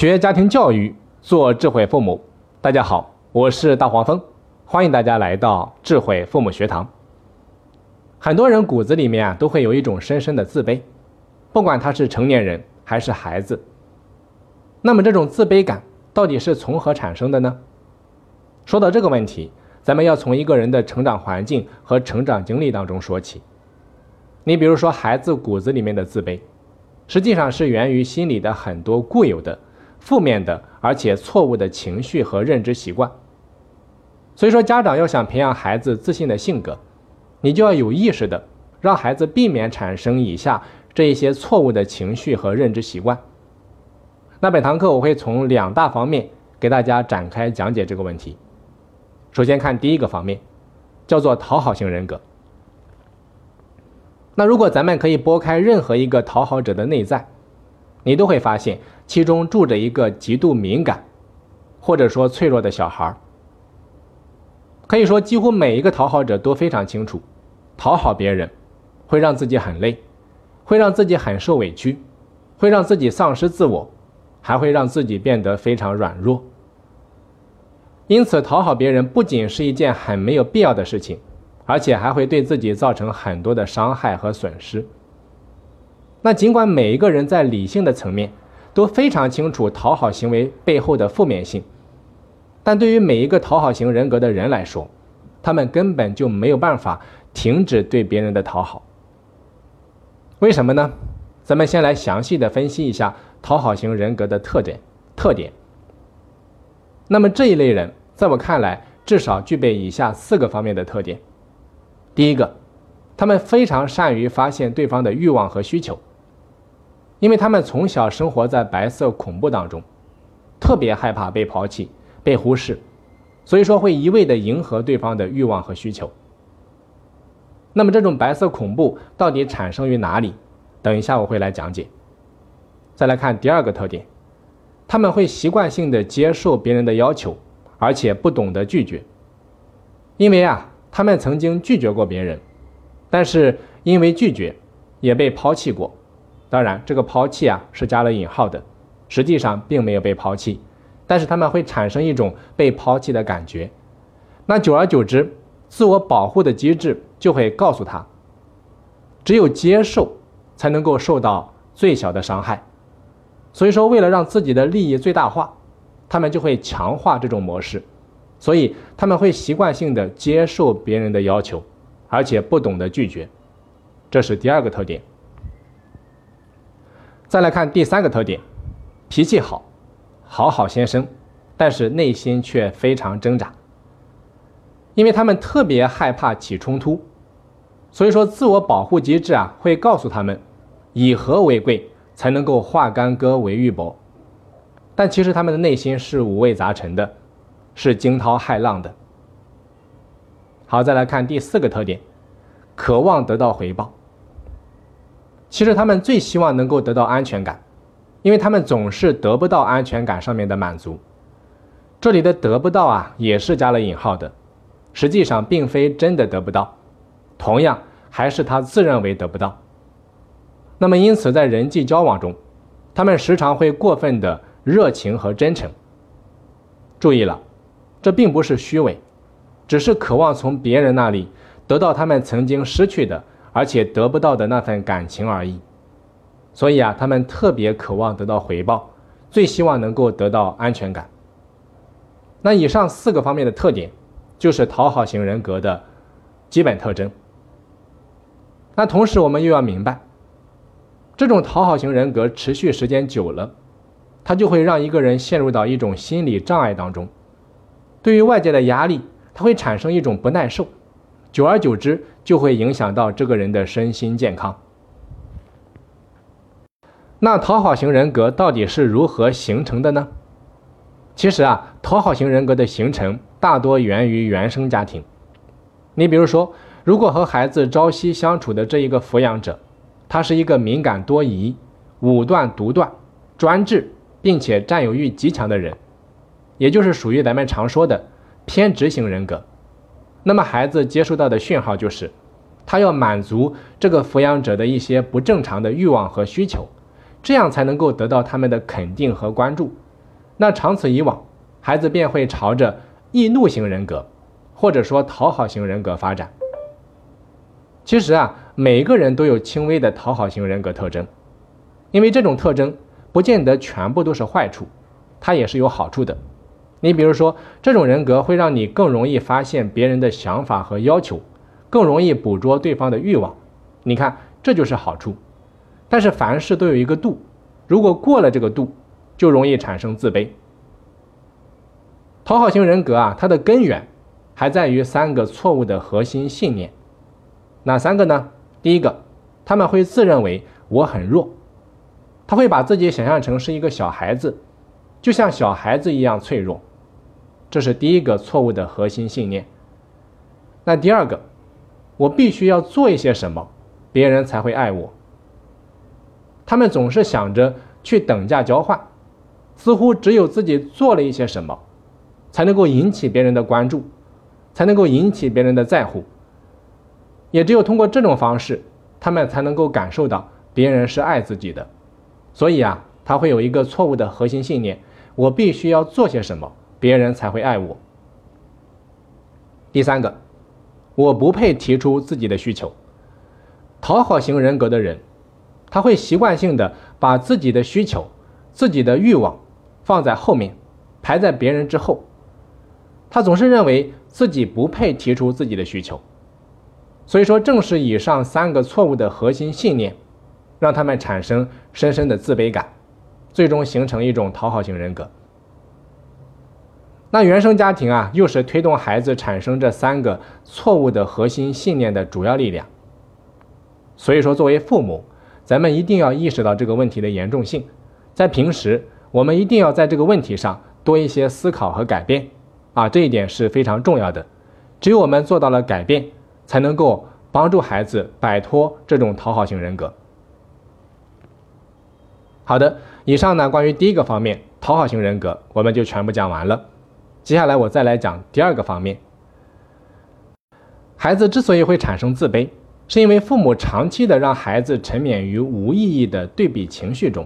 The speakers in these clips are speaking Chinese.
学家庭教育，做智慧父母。大家好，我是大黄蜂，欢迎大家来到智慧父母学堂。很多人骨子里面啊，都会有一种深深的自卑，不管他是成年人还是孩子。那么这种自卑感到底是从何产生的呢？说到这个问题，咱们要从一个人的成长环境和成长经历当中说起。你比如说，孩子骨子里面的自卑，实际上是源于心里的很多固有的。负面的，而且错误的情绪和认知习惯。所以说，家长要想培养孩子自信的性格，你就要有意识的让孩子避免产生以下这一些错误的情绪和认知习惯。那本堂课我会从两大方面给大家展开讲解这个问题。首先看第一个方面，叫做讨好型人格。那如果咱们可以拨开任何一个讨好者的内在，你都会发现。其中住着一个极度敏感，或者说脆弱的小孩可以说，几乎每一个讨好者都非常清楚，讨好别人会让自己很累，会让自己很受委屈，会让自己丧失自我，还会让自己变得非常软弱。因此，讨好别人不仅是一件很没有必要的事情，而且还会对自己造成很多的伤害和损失。那尽管每一个人在理性的层面，都非常清楚讨好行为背后的负面性，但对于每一个讨好型人格的人来说，他们根本就没有办法停止对别人的讨好。为什么呢？咱们先来详细的分析一下讨好型人格的特点。特点。那么这一类人，在我看来，至少具备以下四个方面的特点。第一个，他们非常善于发现对方的欲望和需求。因为他们从小生活在白色恐怖当中，特别害怕被抛弃、被忽视，所以说会一味的迎合对方的欲望和需求。那么这种白色恐怖到底产生于哪里？等一下我会来讲解。再来看第二个特点，他们会习惯性的接受别人的要求，而且不懂得拒绝。因为啊，他们曾经拒绝过别人，但是因为拒绝，也被抛弃过。当然，这个抛弃啊是加了引号的，实际上并没有被抛弃，但是他们会产生一种被抛弃的感觉。那久而久之，自我保护的机制就会告诉他，只有接受才能够受到最小的伤害。所以说，为了让自己的利益最大化，他们就会强化这种模式，所以他们会习惯性的接受别人的要求，而且不懂得拒绝。这是第二个特点。再来看第三个特点，脾气好，好好先生，但是内心却非常挣扎。因为他们特别害怕起冲突，所以说自我保护机制啊会告诉他们，以和为贵才能够化干戈为玉帛。但其实他们的内心是五味杂陈的，是惊涛骇浪的。好，再来看第四个特点，渴望得到回报。其实他们最希望能够得到安全感，因为他们总是得不到安全感上面的满足。这里的得不到啊，也是加了引号的，实际上并非真的得不到，同样还是他自认为得不到。那么因此在人际交往中，他们时常会过分的热情和真诚。注意了，这并不是虚伪，只是渴望从别人那里得到他们曾经失去的。而且得不到的那份感情而已，所以啊，他们特别渴望得到回报，最希望能够得到安全感。那以上四个方面的特点，就是讨好型人格的基本特征。那同时，我们又要明白，这种讨好型人格持续时间久了，它就会让一个人陷入到一种心理障碍当中，对于外界的压力，它会产生一种不耐受。久而久之，就会影响到这个人的身心健康。那讨好型人格到底是如何形成的呢？其实啊，讨好型人格的形成大多源于原生家庭。你比如说，如果和孩子朝夕相处的这一个抚养者，他是一个敏感多疑、武断独断、专制，并且占有欲极强的人，也就是属于咱们常说的偏执型人格。那么孩子接收到的讯号就是，他要满足这个抚养者的一些不正常的欲望和需求，这样才能够得到他们的肯定和关注，那长此以往，孩子便会朝着易怒型人格，或者说讨好型人格发展。其实啊，每个人都有轻微的讨好型人格特征，因为这种特征不见得全部都是坏处，它也是有好处的。你比如说，这种人格会让你更容易发现别人的想法和要求，更容易捕捉对方的欲望。你看，这就是好处。但是凡事都有一个度，如果过了这个度，就容易产生自卑。讨好型人格啊，它的根源还在于三个错误的核心信念。哪三个呢？第一个，他们会自认为我很弱，他会把自己想象成是一个小孩子，就像小孩子一样脆弱。这是第一个错误的核心信念。那第二个，我必须要做一些什么，别人才会爱我。他们总是想着去等价交换，似乎只有自己做了一些什么，才能够引起别人的关注，才能够引起别人的在乎。也只有通过这种方式，他们才能够感受到别人是爱自己的。所以啊，他会有一个错误的核心信念：我必须要做些什么。别人才会爱我。第三个，我不配提出自己的需求。讨好型人格的人，他会习惯性的把自己的需求、自己的欲望放在后面，排在别人之后。他总是认为自己不配提出自己的需求。所以说，正是以上三个错误的核心信念，让他们产生深深的自卑感，最终形成一种讨好型人格。那原生家庭啊，又是推动孩子产生这三个错误的核心信念的主要力量。所以说，作为父母，咱们一定要意识到这个问题的严重性，在平时，我们一定要在这个问题上多一些思考和改变啊，这一点是非常重要的。只有我们做到了改变，才能够帮助孩子摆脱这种讨好型人格。好的，以上呢，关于第一个方面，讨好型人格，我们就全部讲完了。接下来我再来讲第二个方面。孩子之所以会产生自卑，是因为父母长期的让孩子沉湎于无意义的对比情绪中。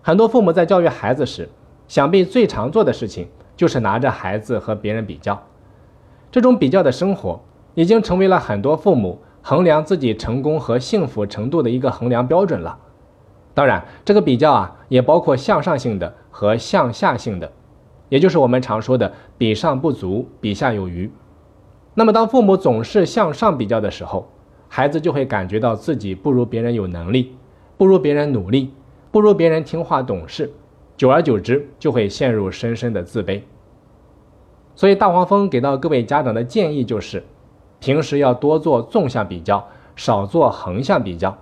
很多父母在教育孩子时，想必最常做的事情就是拿着孩子和别人比较。这种比较的生活，已经成为了很多父母衡量自己成功和幸福程度的一个衡量标准了。当然，这个比较啊，也包括向上性的和向下性的。也就是我们常说的“比上不足，比下有余”。那么，当父母总是向上比较的时候，孩子就会感觉到自己不如别人有能力，不如别人努力，不如别人听话懂事，久而久之就会陷入深深的自卑。所以，大黄蜂给到各位家长的建议就是：平时要多做纵向比较，少做横向比较。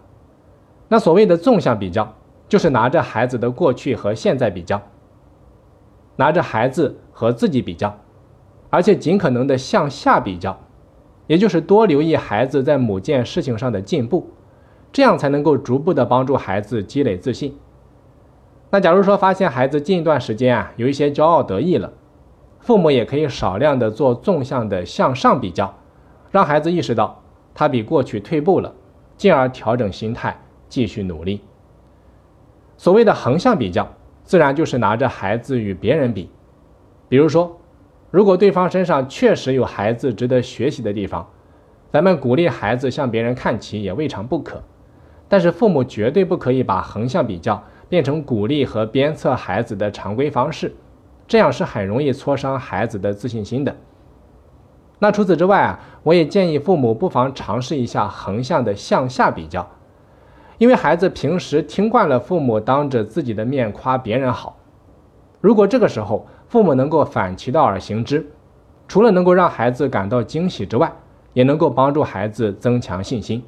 那所谓的纵向比较，就是拿着孩子的过去和现在比较。拿着孩子和自己比较，而且尽可能的向下比较，也就是多留意孩子在某件事情上的进步，这样才能够逐步的帮助孩子积累自信。那假如说发现孩子近一段时间啊有一些骄傲得意了，父母也可以少量的做纵向的向上比较，让孩子意识到他比过去退步了，进而调整心态，继续努力。所谓的横向比较。自然就是拿着孩子与别人比，比如说，如果对方身上确实有孩子值得学习的地方，咱们鼓励孩子向别人看齐也未尝不可。但是父母绝对不可以把横向比较变成鼓励和鞭策孩子的常规方式，这样是很容易挫伤孩子的自信心的。那除此之外啊，我也建议父母不妨尝试一下横向的向下比较。因为孩子平时听惯了父母当着自己的面夸别人好，如果这个时候父母能够反其道而行之，除了能够让孩子感到惊喜之外，也能够帮助孩子增强信心。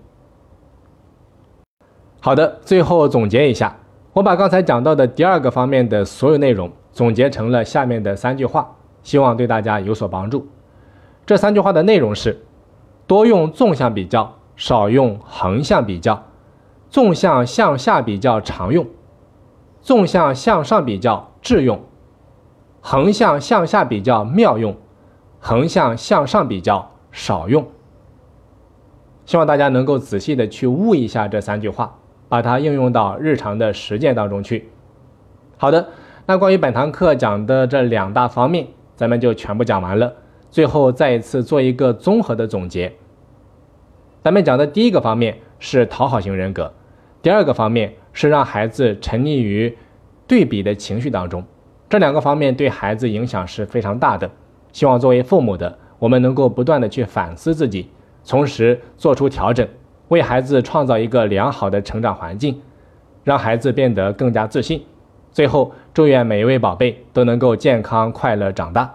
好的，最后总结一下，我把刚才讲到的第二个方面的所有内容总结成了下面的三句话，希望对大家有所帮助。这三句话的内容是：多用纵向比较，少用横向比较。纵向向下比较常用，纵向向上比较智用，横向向下比较妙用，横向向上比较少用。希望大家能够仔细的去悟一下这三句话，把它应用到日常的实践当中去。好的，那关于本堂课讲的这两大方面，咱们就全部讲完了。最后再一次做一个综合的总结。咱们讲的第一个方面是讨好型人格，第二个方面是让孩子沉溺于对比的情绪当中。这两个方面对孩子影响是非常大的。希望作为父母的我们能够不断的去反思自己，同时做出调整，为孩子创造一个良好的成长环境，让孩子变得更加自信。最后，祝愿每一位宝贝都能够健康快乐长大。